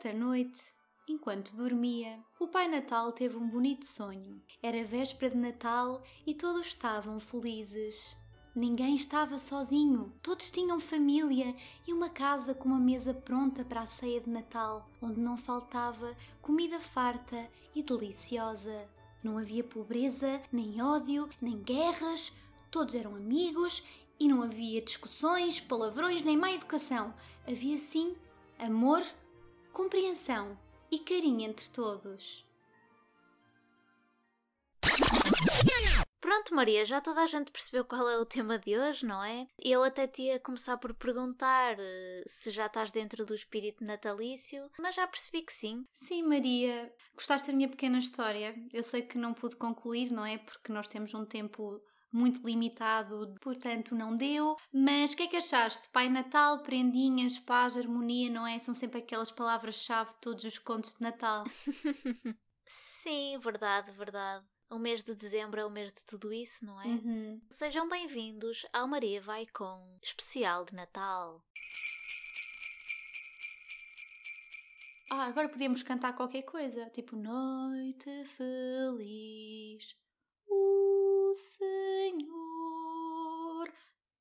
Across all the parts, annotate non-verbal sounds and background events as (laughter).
Certa noite, enquanto dormia, o Pai Natal teve um bonito sonho. Era véspera de Natal e todos estavam felizes. Ninguém estava sozinho, todos tinham família e uma casa com uma mesa pronta para a ceia de Natal, onde não faltava comida farta e deliciosa. Não havia pobreza, nem ódio, nem guerras, todos eram amigos e não havia discussões, palavrões nem má educação. Havia sim amor, compreensão e carinho entre todos. Pronto, Maria, já toda a gente percebeu qual é o tema de hoje, não é? Eu até te ia começar por perguntar uh, se já estás dentro do espírito natalício, mas já percebi que sim. Sim, Maria, gostaste da minha pequena história? Eu sei que não pude concluir, não é? Porque nós temos um tempo muito limitado, portanto não deu. Mas o que é que achaste? Pai Natal, prendinhas, paz, harmonia, não é? São sempre aquelas palavras-chave de todos os contos de Natal. (laughs) Sim, verdade, verdade. O mês de dezembro é o mês de tudo isso, não é? Uhum. Sejam bem-vindos ao Maria Vai Com especial de Natal. Ah, agora podíamos cantar qualquer coisa, tipo Noite Feliz, o Senhor,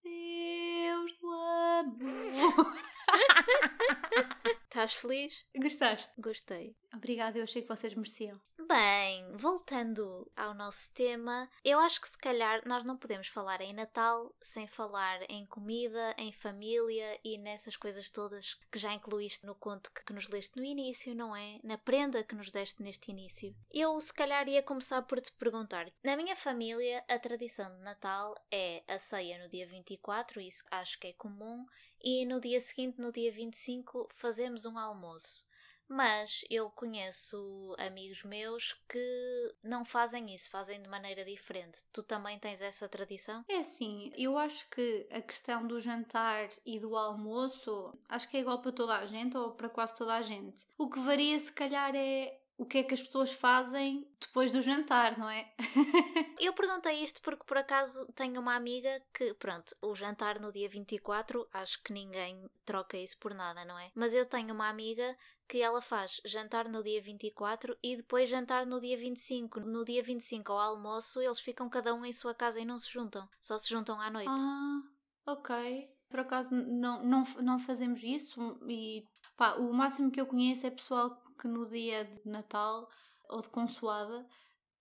Deus do amor. (laughs) Estás feliz? Gostaste? Gostei. Obrigada, eu achei que vocês mereciam. Bem, voltando ao nosso tema, eu acho que se calhar nós não podemos falar em Natal sem falar em comida, em família e nessas coisas todas que já incluíste no conto que nos leste no início, não é? Na prenda que nos deste neste início. Eu se calhar ia começar por te perguntar. Na minha família, a tradição de Natal é a ceia no dia 24, isso acho que é comum, e no dia seguinte, no dia 25, fazemos um almoço. Mas eu conheço amigos meus que não fazem isso, fazem de maneira diferente. Tu também tens essa tradição? É assim, eu acho que a questão do jantar e do almoço acho que é igual para toda a gente ou para quase toda a gente. O que varia, se calhar, é o que é que as pessoas fazem depois do jantar, não é? (laughs) eu perguntei isto porque por acaso tenho uma amiga que, pronto, o jantar no dia 24, acho que ninguém troca isso por nada, não é? Mas eu tenho uma amiga que ela faz jantar no dia 24 e depois jantar no dia 25. No dia 25 ao almoço, eles ficam cada um em sua casa e não se juntam, só se juntam à noite. Ah, ok. Por acaso não, não, não fazemos isso e pá, o máximo que eu conheço é pessoal que no dia de Natal ou de consoada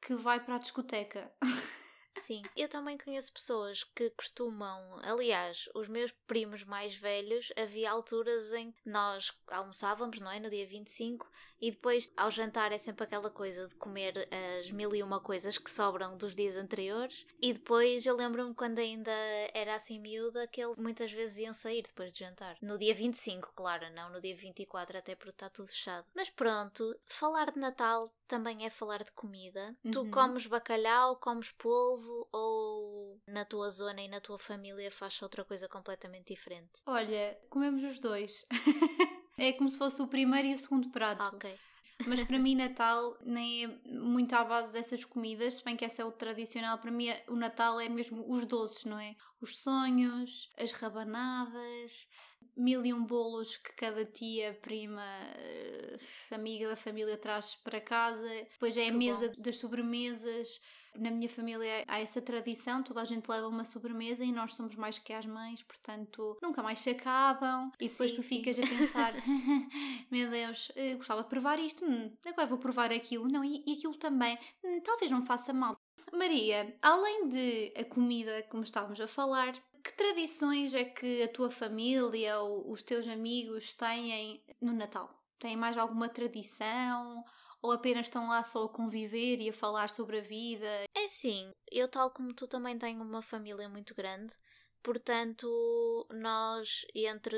que vai para a discoteca. (laughs) Sim, eu também conheço pessoas que costumam, aliás, os meus primos mais velhos, havia alturas em que nós almoçávamos, não é? No dia 25, e depois ao jantar é sempre aquela coisa de comer as mil e uma coisas que sobram dos dias anteriores, e depois eu lembro-me quando ainda era assim miúda que eles muitas vezes iam sair depois de jantar. No dia 25, claro, não no dia 24, até porque está tudo fechado. Mas pronto, falar de Natal também é falar de comida. Uhum. Tu comes bacalhau, comes polvo ou na tua zona e na tua família faz outra coisa completamente diferente? Olha, comemos os dois. (laughs) é como se fosse o primeiro e o segundo prato. Ok. Mas para mim, (laughs) Natal nem é muito à base dessas comidas, se bem que essa é o tradicional. Para mim, o Natal é mesmo os doces, não é? Os sonhos, as rabanadas, mil e um bolos que cada tia, prima, eh, amiga da família traz para casa. Depois é a mesa bom. das sobremesas. Na minha família há essa tradição, toda a gente leva uma sobremesa e nós somos mais que as mães, portanto nunca mais se acabam. E depois sim, tu ficas sim. a pensar: (laughs) (laughs) meu Deus, gostava de provar isto, hum, agora vou provar aquilo, não, e, e aquilo também, hum, talvez não faça mal. Maria, além de a comida, como estávamos a falar, que tradições é que a tua família ou os teus amigos têm no Natal? Têm mais alguma tradição? Ou apenas estão lá só a conviver e a falar sobre a vida? É sim, eu, tal como tu, também tenho uma família muito grande. Portanto, nós entre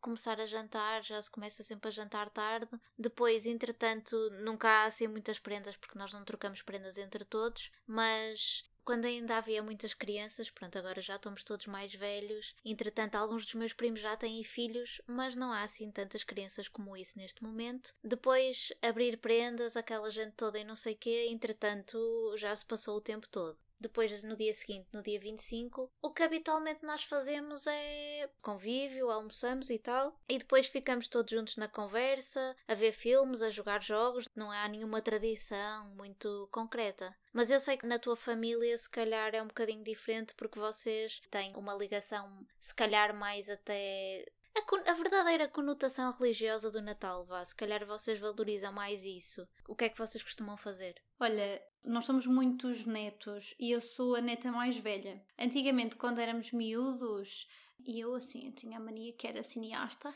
começar a jantar, já se começa sempre a jantar tarde. Depois, entretanto, nunca há assim muitas prendas, porque nós não trocamos prendas entre todos, mas quando ainda havia muitas crianças, pronto, agora já estamos todos mais velhos. Entretanto, alguns dos meus primos já têm filhos, mas não há assim tantas crianças como isso neste momento. Depois, abrir prendas, aquela gente toda e não sei quê, entretanto, já se passou o tempo todo. Depois no dia seguinte, no dia 25, o que habitualmente nós fazemos é convívio, almoçamos e tal, e depois ficamos todos juntos na conversa, a ver filmes, a jogar jogos, não há nenhuma tradição muito concreta. Mas eu sei que na tua família se calhar é um bocadinho diferente porque vocês têm uma ligação, se calhar mais até a, a, verdadeira conotação religiosa do Natal, vá. Se calhar vocês valorizam mais isso. O que é que vocês costumam fazer? Olha, nós somos muitos netos e eu sou a neta mais velha. Antigamente, quando éramos miúdos, e eu, assim, eu tinha a mania que era cineasta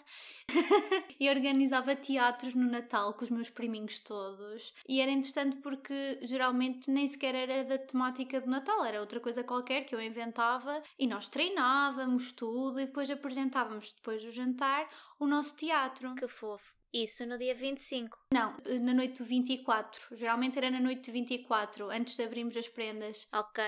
(laughs) e organizava teatros no Natal com os meus priminhos todos. E era interessante porque geralmente nem sequer era da temática do Natal, era outra coisa qualquer que eu inventava e nós treinávamos tudo e depois apresentávamos depois do jantar o nosso teatro. Que fofo. Isso no dia 25? Não, na noite do 24. Geralmente era na noite do 24, antes de abrirmos as prendas. Ok.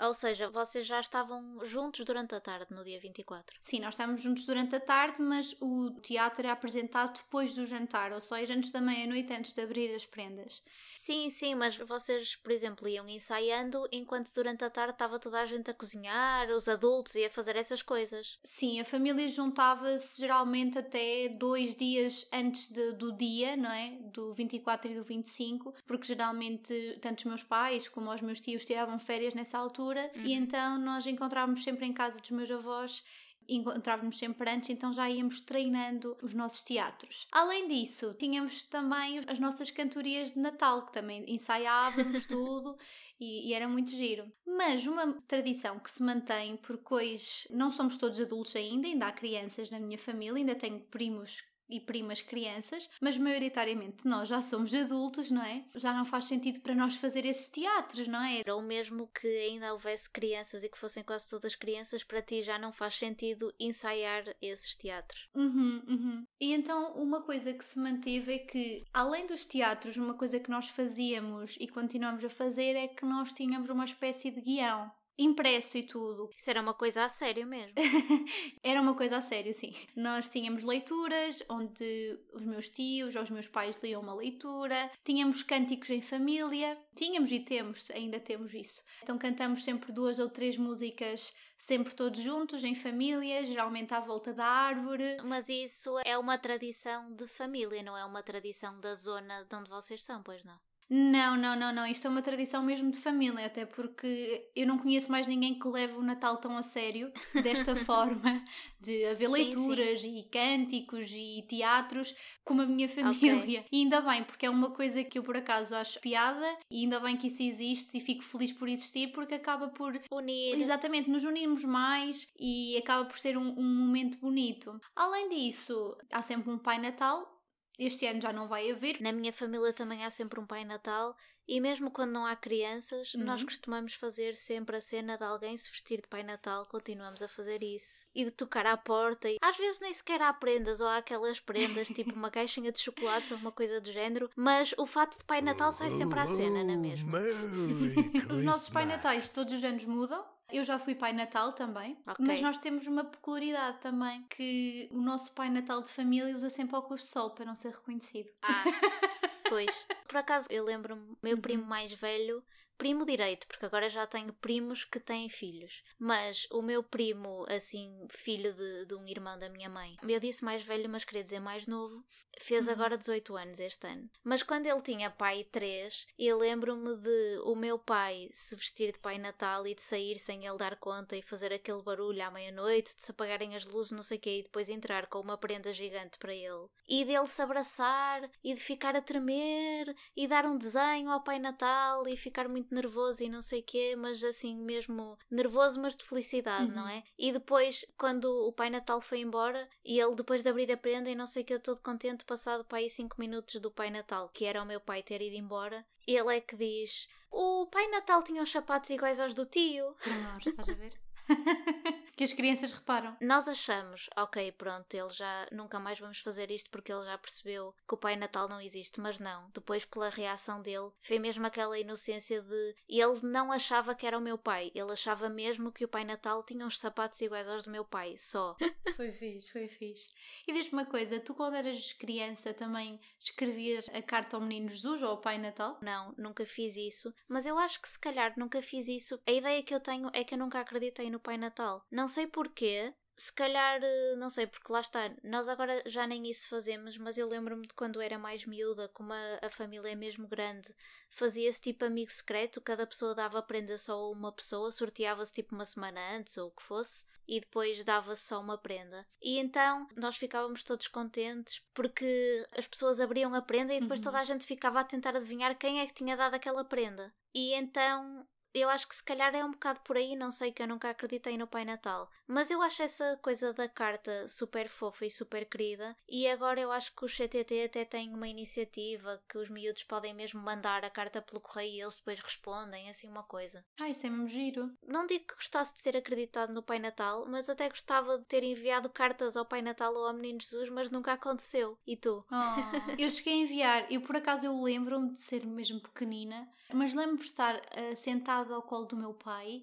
Ou seja, vocês já estavam juntos durante a tarde, no dia 24? Sim, nós estávamos juntos durante a tarde, mas o teatro é apresentado depois do jantar, ou seja, antes da meia-noite, antes de abrir as prendas. Sim, sim, mas vocês, por exemplo, iam ensaiando enquanto durante a tarde estava toda a gente a cozinhar, os adultos e a fazer essas coisas. Sim, a família juntava-se geralmente até dois dias antes de, do dia, não é? Do 24 e do 25, porque geralmente tanto os meus pais como os meus tios tiravam férias nessa altura altura uhum. e então nós encontrávamos sempre em casa dos meus avós encontrávamos sempre antes, então já íamos treinando os nossos teatros. Além disso, tínhamos também as nossas cantorias de Natal, que também ensaiávamos (laughs) tudo e, e, era muito giro. Mas uma tradição que se mantém, porque hoje não somos todos adultos ainda, ainda há crianças na minha família, ainda tenho primos e primas crianças, mas maioritariamente nós já somos adultos, não é? Já não faz sentido para nós fazer esses teatros, não é? Ou mesmo que ainda houvesse crianças e que fossem quase todas crianças, para ti já não faz sentido ensaiar esses teatros. Uhum, uhum. E então uma coisa que se manteve é que, além dos teatros, uma coisa que nós fazíamos e continuamos a fazer é que nós tínhamos uma espécie de guião impresso e tudo. Isso era uma coisa a sério mesmo. (laughs) era uma coisa a sério, sim. Nós tínhamos leituras onde os meus tios ou os meus pais liam uma leitura, tínhamos cânticos em família, tínhamos e temos, ainda temos isso. Então cantamos sempre duas ou três músicas sempre todos juntos, em família, geralmente à volta da árvore. Mas isso é uma tradição de família, não é uma tradição da zona de onde vocês são, pois não? Não, não, não, não. Isto é uma tradição mesmo de família, até porque eu não conheço mais ninguém que leve o Natal tão a sério, (laughs) desta forma, de haver sim, leituras sim. e cânticos e teatros, como a minha família. Okay. E ainda bem, porque é uma coisa que eu por acaso acho piada, e ainda bem que isso existe e fico feliz por existir, porque acaba por unir. Exatamente, nos unirmos mais e acaba por ser um, um momento bonito. Além disso, há sempre um Pai Natal este ano já não vai haver. Na minha família também há sempre um Pai Natal e mesmo quando não há crianças, uhum. nós costumamos fazer sempre a cena de alguém se vestir de Pai Natal, continuamos a fazer isso. E de tocar à porta. E às vezes nem sequer há prendas ou há aquelas prendas, (laughs) tipo uma caixinha de chocolates ou uma coisa do género, mas o fato de Pai Natal sai sempre à cena, não é mesmo? (laughs) Os nossos Pai Natais todos os anos mudam. Eu já fui Pai Natal também, okay. mas nós temos uma peculiaridade também, que o nosso Pai Natal de família usa sempre óculos de sol para não ser reconhecido. Ah, (laughs) pois. Por acaso, eu lembro-me, meu primo uhum. mais velho primo direito, porque agora já tenho primos que têm filhos. Mas o meu primo, assim, filho de, de um irmão da minha mãe, eu disse mais velho, mas queria dizer mais novo, fez uhum. agora 18 anos este ano. Mas quando ele tinha pai 3, eu lembro-me de o meu pai se vestir de Pai Natal e de sair sem ele dar conta e fazer aquele barulho à meia-noite, de se apagarem as luzes, não sei o quê, e depois entrar com uma prenda gigante para ele. E dele se abraçar e de ficar a tremer e dar um desenho ao Pai Natal e ficar muito nervoso e não sei o quê, mas assim mesmo nervoso, mas de felicidade, uhum. não é? E depois, quando o Pai Natal foi embora e ele depois de abrir a prenda e não sei o que, eu todo contente, passado para aí 5 minutos do Pai Natal, que era o meu pai ter ido embora, ele é que diz: O Pai Natal tinha os sapatos iguais aos do tio. Nós, estás a ver? (laughs) (laughs) que as crianças reparam. Nós achamos, ok, pronto, ele já nunca mais vamos fazer isto porque ele já percebeu que o Pai Natal não existe, mas não. Depois, pela reação dele, foi mesmo aquela inocência de ele não achava que era o meu pai, ele achava mesmo que o Pai Natal tinha uns sapatos iguais aos do meu pai, só. (laughs) Foi fixe, foi fixe. E diz-me uma coisa, tu quando eras criança também escrevias a carta ao Menino Jesus ou ao Pai Natal? Não, nunca fiz isso, mas eu acho que se calhar nunca fiz isso. A ideia que eu tenho é que eu nunca acreditei no Pai Natal. Não sei porquê, se calhar, eh, não sei, porque lá está, nós agora já nem isso fazemos, mas eu lembro-me de quando era mais miúda, como a, a família é mesmo grande, fazia-se tipo amigo secreto, cada pessoa dava prenda só a uma pessoa, sorteava-se tipo uma semana antes ou o que fosse, e depois dava-se só uma prenda. E então nós ficávamos todos contentes porque as pessoas abriam a prenda e depois Uhum. toda a gente ficava a tentar adivinhar quem é que tinha dado aquela prenda. E então eu acho que se calhar é um bocado por aí, não sei que eu nunca acreditei no Pai Natal. Mas eu acho essa coisa da carta super fofa e super querida. E agora eu acho que o CTT até tem uma iniciativa que os miúdos podem mesmo mandar a carta pelo correio e eles depois respondem, assim uma coisa. Ah, isso é mesmo giro. Não digo que gostasse de ter acreditado no Pai Natal, mas até gostava de ter enviado cartas ao Pai Natal ou ao Menino Jesus, mas nunca aconteceu. E tu? Oh, (laughs) eu cheguei a enviar, eu por acaso eu lembro-me de ser mesmo pequenina, mas lembro-me de estar eh, sentada ao colo do meu pai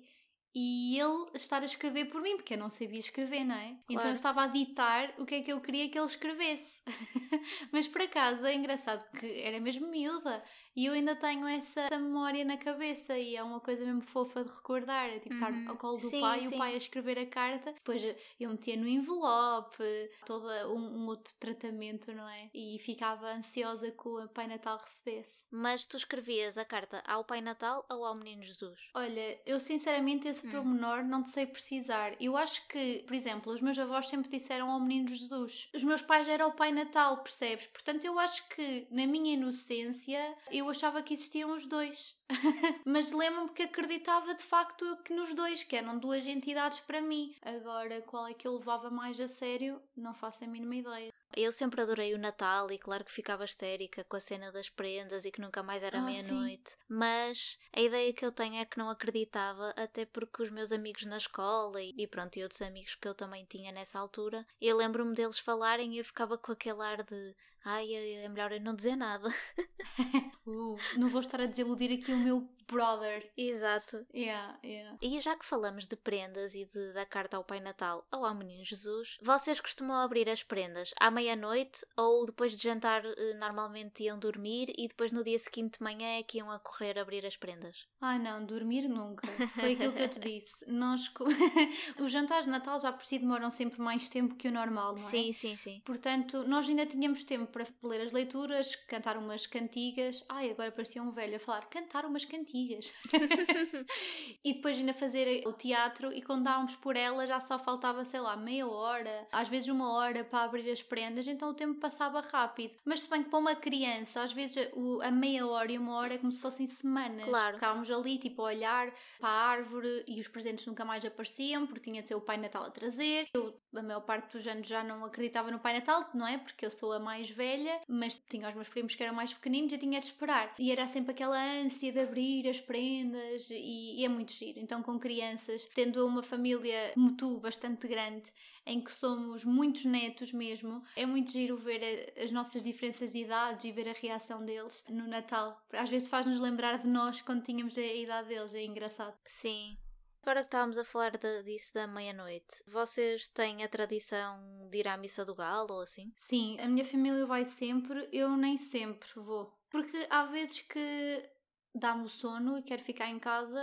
e ele estar a escrever por mim, porque eu não sabia escrever, não é? Então eu estava a ditar o que é que eu queria que ele escrevesse. (laughs) mas por acaso é engraçado porque era mesmo miúda e eu ainda tenho essa memória na cabeça e é uma coisa mesmo fofa de recordar, é tipo estar Uhum. ao colo do Sim, pai e sim. o pai a escrever a carta, depois eu metia no envelope, todo um, um outro tratamento, não é? E ficava ansiosa que o Pai Natal recebesse. Mas tu escrevias a carta ao Pai Natal ou ao Menino Jesus? Olha, eu sinceramente esse Hum. pormenor não te sei precisar. Eu acho que, por exemplo, os meus avós sempre disseram ao Menino Jesus. Os meus pais eram o Pai Natal, percebes? Portanto, eu acho que na minha inocência eu achava que existiam os dois. (laughs) Mas lembro-me que acreditava de facto que nos dois, que eram duas entidades para mim. Agora, qual é que eu levava mais a sério, não faço a mínima ideia. Eu sempre adorei o Natal e claro que ficava histérica com a cena das prendas e que nunca mais era Ah, meia-noite. Mas a ideia que eu tenho é que não acreditava, até porque os meus amigos na escola e, e pronto, e outros amigos que eu também tinha nessa altura, eu lembro-me deles falarem e eu ficava com aquele ar de ai, é melhor eu não dizer nada. (laughs) Uh, não vou estar a desiludir aqui o meu brother. Exato. Yeah, yeah. E já que falamos de prendas e de, da carta ao Pai Natal ou ao Menino Jesus, vocês costumam abrir as prendas à meia-noite ou depois de jantar eh, normalmente iam dormir e depois no dia seguinte de manhã é que iam a correr abrir as prendas? Ah, não, dormir nunca. Foi aquilo que eu te (laughs) disse. Nós, (laughs) os jantares de Natal já por si demoram sempre mais tempo que o normal, não é? Sim, sim, sim. Portanto, nós ainda tínhamos tempo para ler as leituras, cantar umas cantigas. Ai, agora parecia um velho a falar cantar umas cantigas. (laughs) e depois ainda fazer o teatro e quando dávamos por ela já só faltava, sei lá, meia hora, às vezes uma hora para abrir as prendas, então o tempo passava rápido. Mas se bem que para uma criança, às vezes a meia hora e uma hora é como se fossem semanas. Claro. Estávamos ali, tipo, a olhar para a árvore e os presentes nunca mais apareciam porque tinha de ser o Pai Natal a trazer. Eu, a maior parte dos anos, já não acreditava no Pai Natal, não é? Porque eu sou a mais velha, mas tinha os meus primos que eram mais pequeninos e tinha de esperar. E era sempre aquela ânsia de abrir as prendas e, e é muito giro. Então, com crianças, tendo uma família como tu, bastante grande, em que somos muitos netos mesmo, é muito giro ver as nossas diferenças de idades e ver a reação deles no Natal. Às vezes faz-nos lembrar de nós quando tínhamos a idade deles, é engraçado. Sim. Agora que estávamos a falar de- disso da meia-noite, vocês têm a tradição de ir à missa do galo ou assim? Sim, a minha família vai sempre, eu nem sempre vou. Porque há vezes que dá-me o sono e quero ficar em casa,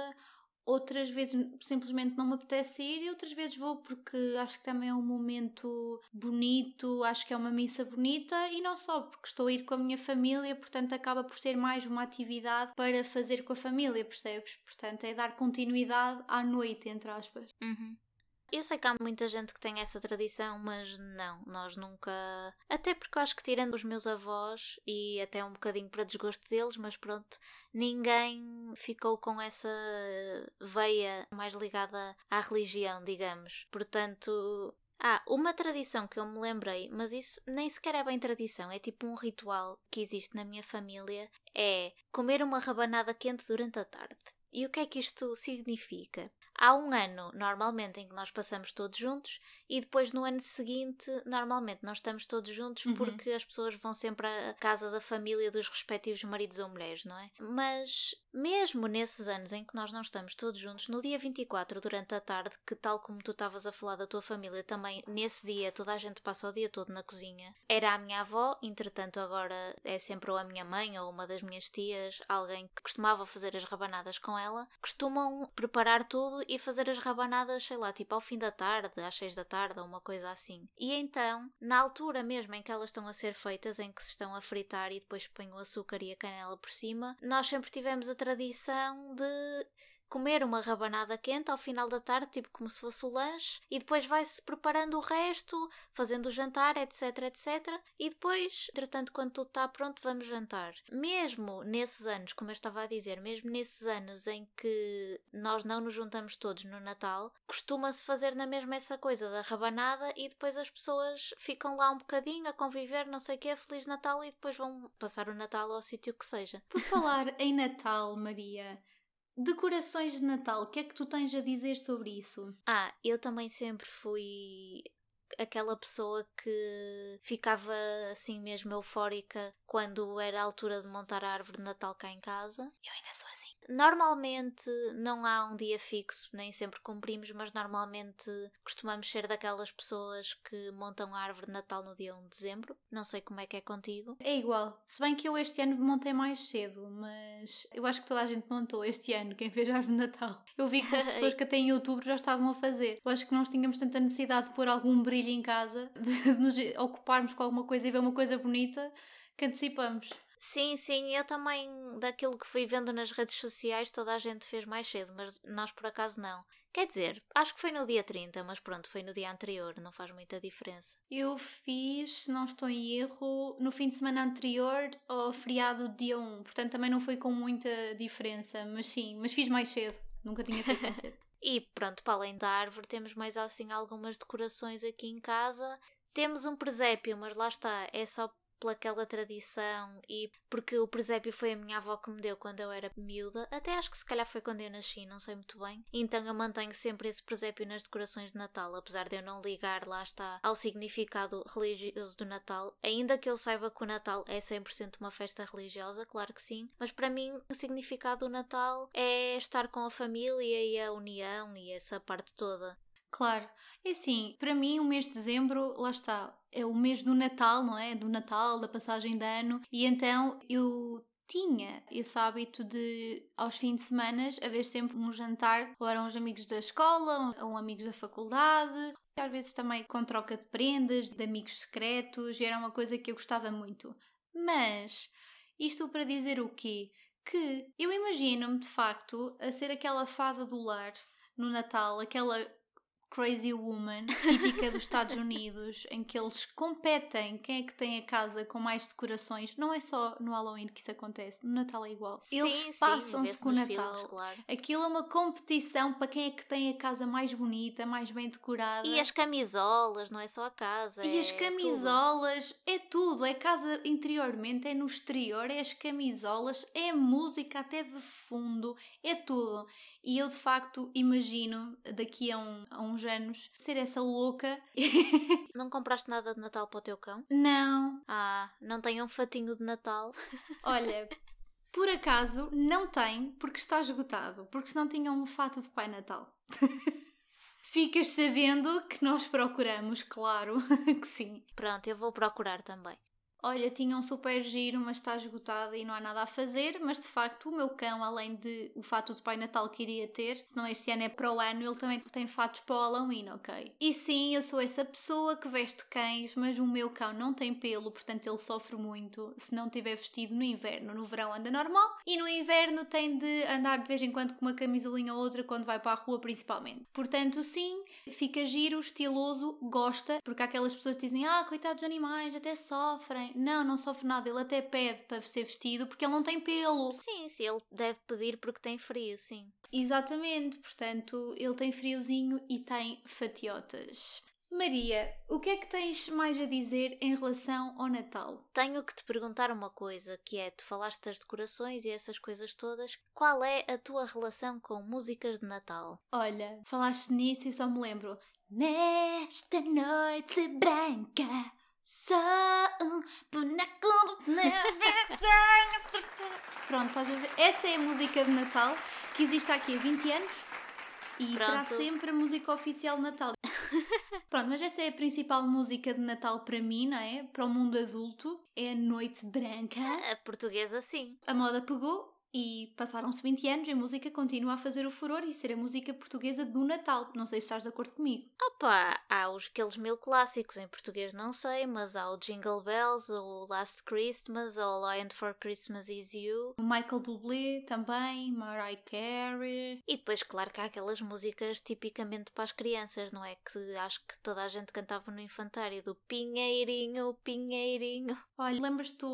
outras vezes simplesmente não me apetece ir e outras vezes vou porque acho que também é um momento bonito, acho que é uma missa bonita e não só porque estou a ir com a minha família, portanto acaba por ser mais uma atividade para fazer com a família, percebes? Portanto é dar continuidade à noite, entre aspas. Uhum. Eu sei que há muita gente que tem essa tradição, mas não, nós nunca. Até porque eu acho que, tirando os meus avós, e até um bocadinho para desgosto deles, mas pronto, ninguém ficou com essa veia mais ligada à religião, digamos. Portanto. Ah, uma tradição que eu me lembrei, mas isso nem sequer é bem tradição, é tipo um ritual que existe na minha família, é comer uma rabanada quente durante a tarde. E o que é que isto significa? Há um ano, normalmente, em que nós passamos todos juntos, e depois no ano seguinte, normalmente, nós estamos todos juntos Uhum. porque as pessoas vão sempre à casa da família dos respectivos maridos ou mulheres, não é? Mas, mesmo nesses anos em que nós não estamos todos juntos, no dia 24, durante a tarde, que tal como tu estavas a falar da tua família, também nesse dia toda a gente passa o dia todo na cozinha, era a minha avó, entretanto, agora é sempre ou a minha mãe ou uma das minhas tias, alguém que costumava fazer as rabanadas com ela, costumam preparar tudo e fazer as rabanadas, sei lá, tipo ao fim da tarde, às seis da tarde ou uma coisa assim. E então, na altura mesmo em que elas estão a ser feitas, em que se estão a fritar e depois põem o açúcar e a canela por cima, nós sempre tivemos a tradição de comer uma rabanada quente ao final da tarde, tipo como se fosse o lanche, e depois vai-se preparando o resto, fazendo o jantar, etc, etc. E depois, entretanto, quando tudo está pronto, vamos jantar. Mesmo nesses anos, como eu estava a dizer, mesmo nesses anos em que nós não nos juntamos todos no Natal, costuma-se fazer na mesma essa coisa da rabanada e depois as pessoas ficam lá um bocadinho a conviver, não sei o quê, Feliz Natal e depois vão passar o Natal ao sítio que seja. Por falar em Natal, Maria, decorações de Natal, o que é que tu tens a dizer sobre isso? Ah, eu também sempre fui aquela pessoa que ficava assim mesmo eufórica quando era a altura de montar a árvore de Natal cá em casa. Eu ainda sou assim. Normalmente não há um dia fixo, nem sempre cumprimos, mas normalmente costumamos ser daquelas pessoas que montam a árvore de Natal no dia 1 de dezembro. Não sei como é que é contigo. É igual. Se bem que eu este ano montei mais cedo, mas eu acho que toda a gente montou este ano, quem fez a árvore de Natal. Eu vi que as (laughs) pessoas que até em outubro já estavam a fazer. Eu acho que nós tínhamos tanta necessidade de pôr algum brilho em casa, (laughs) de nos ocuparmos com alguma coisa e ver uma coisa bonita, que antecipamos. Sim, sim, eu também, daquilo que fui vendo nas redes sociais, toda a gente fez mais cedo, mas nós por acaso não. Quer dizer, acho que foi no dia 30, mas pronto, foi no dia anterior, não faz muita diferença. Eu fiz, se não estou em erro, no fim de semana anterior ao feriado dia 1, portanto também não foi com muita diferença, mas sim, mas fiz mais cedo, nunca tinha feito tão cedo. (laughs) E pronto, para além da árvore, temos mais assim algumas decorações aqui em casa. Temos um presépio, mas lá está, é só pelaquela tradição e porque o presépio foi a minha avó que me deu quando eu era miúda, até acho que se calhar foi quando eu nasci, não sei muito bem. Então eu mantenho sempre esse presépio nas decorações de Natal, apesar de eu não ligar, lá está, ao significado religioso do Natal. Ainda que eu saiba que o Natal é 100% uma festa religiosa, claro que sim, mas para mim o significado do Natal é estar com a família e a união e essa parte toda. Claro, é assim, para mim o mês de dezembro, lá está, é o mês do Natal, não é? Do Natal, da passagem de ano, e então eu tinha esse hábito de, aos fins de semana, haver sempre um jantar, ou eram os amigos da escola, ou amigos da faculdade, às vezes também com troca de prendas, de amigos secretos, era uma coisa que eu gostava muito. Mas, isto para dizer o quê? Que eu imagino-me de facto a ser aquela fada do lar no Natal, aquela Crazy Woman, típica dos Estados (laughs) Unidos, em que eles competem quem é que tem a casa com mais decorações. Não é só no Halloween que isso acontece, no Natal é igual. eles passam-se com o Natal. filmes, claro. Aquilo é uma competição para quem é que tem a casa mais bonita, mais bem decorada. E as camisolas, não é só a casa. E as é tudo. camisolas, é tudo, é casa interiormente, é no exterior, é as camisolas, é a música até de fundo, é tudo. E eu de facto imagino daqui a, um- a uns anos ser essa louca. (laughs) Não compraste nada de Natal para o teu cão? Não, Ah, não tem um fatinho de Natal? (laughs) olha, por acaso não tem, porque está esgotado, porque senão tinha um fato de Pai Natal. (laughs) Ficas sabendo que nós procuramos, claro que sim. Pronto, eu vou procurar também. Olha, tinha um super giro, mas está esgotada e não há nada a fazer. Mas de facto, o meu cão, além de o fato de Pai Natal que iria ter, se não este ano é para o ano, ele também tem fatos para o Halloween, ok? E sim, eu sou essa pessoa que veste cães, mas o meu cão não tem pelo, portanto ele sofre muito se não tiver vestido no inverno. No verão anda normal e no inverno tem de andar de vez em quando com uma camisolinha ou outra quando vai para a rua, principalmente. Portanto, sim, fica giro, estiloso, gosta, porque há aquelas pessoas que dizem: Ah, coitados dos animais, até sofrem. Não, não sofre nada, ele até pede para ser vestido porque ele não tem pelo. Sim, sim, ele deve pedir porque tem frio, sim. Exatamente, portanto, ele tem friozinho e tem fatiotas. Maria, o que é que tens mais a dizer em relação ao Natal? Tenho que te perguntar uma coisa, que é, tu falaste das decorações e essas coisas todas, qual é a tua relação com músicas de Natal? Olha, falaste nisso e só me lembro. Nesta noite branca, só um boneco de (laughs) Pronto, estás a ver? Essa é a música de Natal que existe aqui há 20 anos e Pronto. será sempre a música oficial de Natal. (laughs) Pronto, mas essa é a principal música de Natal para mim, não é? Para o mundo adulto. É a Noite Branca. A portuguesa, sim. A moda pegou e passaram-se 20 anos e a música continua a fazer o furor e ser a música portuguesa do Natal. Não sei se estás de acordo comigo. Opa, há os aqueles mil clássicos, em português não sei, mas há o Jingle Bells, o Last Christmas, I Want for Christmas Is You. O Michael Bublé também, Mariah Carey. E depois, claro que há aquelas músicas tipicamente para as crianças, não é? Que acho que toda a gente cantava no infantário, do Pinheirinho, Pinheirinho. Olha, lembras-te.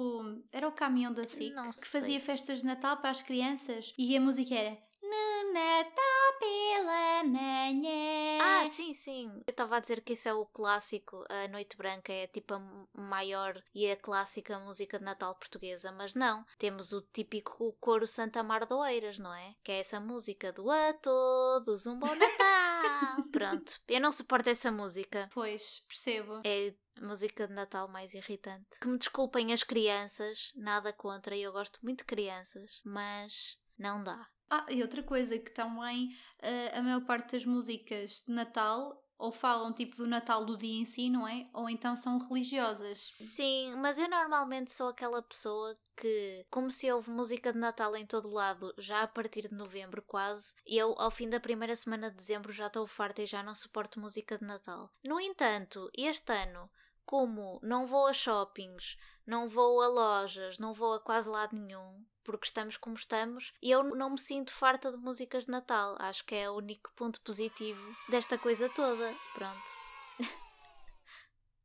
Era o caminhão da SIC Não que sei. fazia festas de Natal para as crianças e a música era No Natal pela manhã. Ah, sim, sim. Eu estava a dizer que isso é o clássico, a Noite Branca é tipo a maior e a clássica música de Natal portuguesa, mas não. Temos o típico coro Santa Mar de Oeiras, não é? Que é essa música do A todos um bom Natal. (laughs) Pronto, eu não suporto essa música. Pois, percebo. É a música de Natal mais irritante. Que me desculpem as crianças, nada contra, eu gosto muito de crianças, mas não dá. Ah, e outra coisa que também eh, a maior parte das músicas de Natal ou falam tipo do Natal do dia em si, não é? Ou então são religiosas. Sim, mas eu normalmente sou aquela pessoa que, como se houve música de Natal em todo lado, já a partir de novembro quase, eu ao fim da primeira semana de dezembro já estou farta e já não suporto música de Natal. No entanto, este ano, como não vou a shoppings, não vou a lojas, não vou a quase lado nenhum, porque estamos como estamos, e eu não me sinto farta de músicas de Natal. Acho que é o único ponto positivo desta coisa toda. Pronto. (laughs)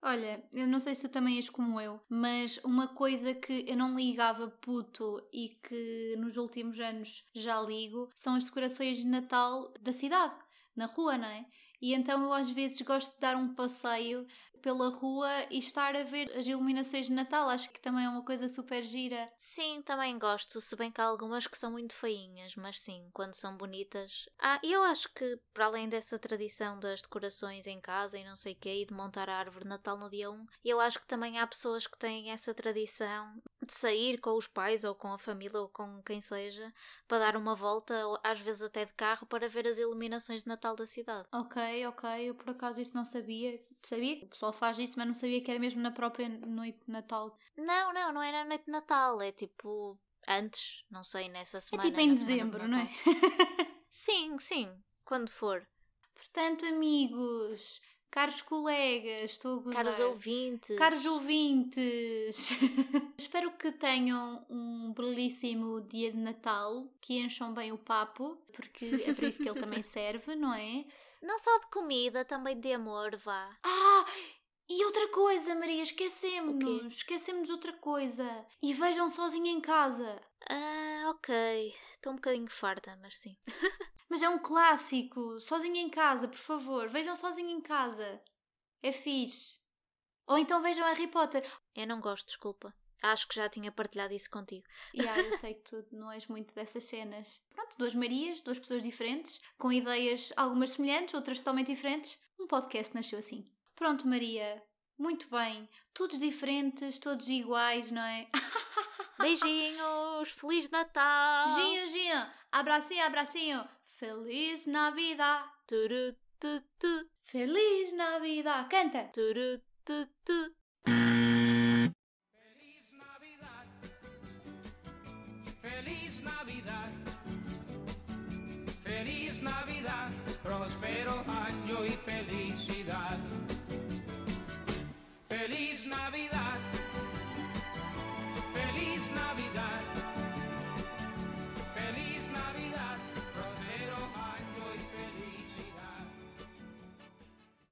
Olha, eu não sei se tu também és como eu, mas uma coisa que eu não ligava puto e que nos últimos anos já ligo são as decorações de Natal da cidade, na rua, não é? E então eu às vezes gosto de dar um passeio pela rua e estar a ver as iluminações de Natal. Acho que também é uma coisa super gira. Sim, também gosto, se bem que há algumas que são muito feinhas, mas sim, quando são bonitas. Ah, e eu acho que, para além dessa tradição das decorações em casa e não sei o quê, e de montar a árvore de Natal no dia 1, eu acho que também há pessoas que têm essa tradição de sair com os pais ou com a família ou com quem seja para dar uma volta, ou às vezes até de carro, para ver as iluminações de Natal da cidade. Ok, ok, eu por acaso isso não sabia. Sabia que o pessoal faz isso, mas não sabia que era mesmo na própria noite de Natal. Não, não, não é na noite de Natal, é tipo antes, não sei, nessa É semana. tipo em semana de dezembro, não é? (laughs) Sim, sim, quando for. Portanto, amigos, caros colegas, estou a gozar. Caros ouvintes. Caros ouvintes, (laughs) espero que tenham um belíssimo dia de Natal, que encham bem o papo, porque é para isso que ele também (laughs) serve, não é? Não só de comida, também de amor, vá. Ah, e outra coisa, Maria, esquecemos-nos, esquecemos outra coisa. E vejam sozinha em casa. Ah, ok. Estou um bocadinho farta, mas sim. (laughs) Mas é um clássico, sozinha em casa, por favor, vejam sozinha em casa. É fixe. Ou então vejam Harry Potter. Eu não gosto, desculpa. Acho que já tinha partilhado isso contigo. E ah, eu (laughs) sei que tu não és muito dessas cenas. Pronto, duas Marias, duas pessoas diferentes, com ideias algumas semelhantes, outras totalmente diferentes. Um podcast nasceu assim. Pronto, Maria, muito bem. Todos diferentes, todos iguais, não é? (laughs) Beijinhos! Feliz Natal! Ginho, Ginho, abracinho, abracinho. Feliz Navidad. Turu, tu, tu, Feliz Navidad. Canta. turu, tu, tu. Feliz Navidad, feliz Navidad, feliz Navidad, próspero año y felicidad.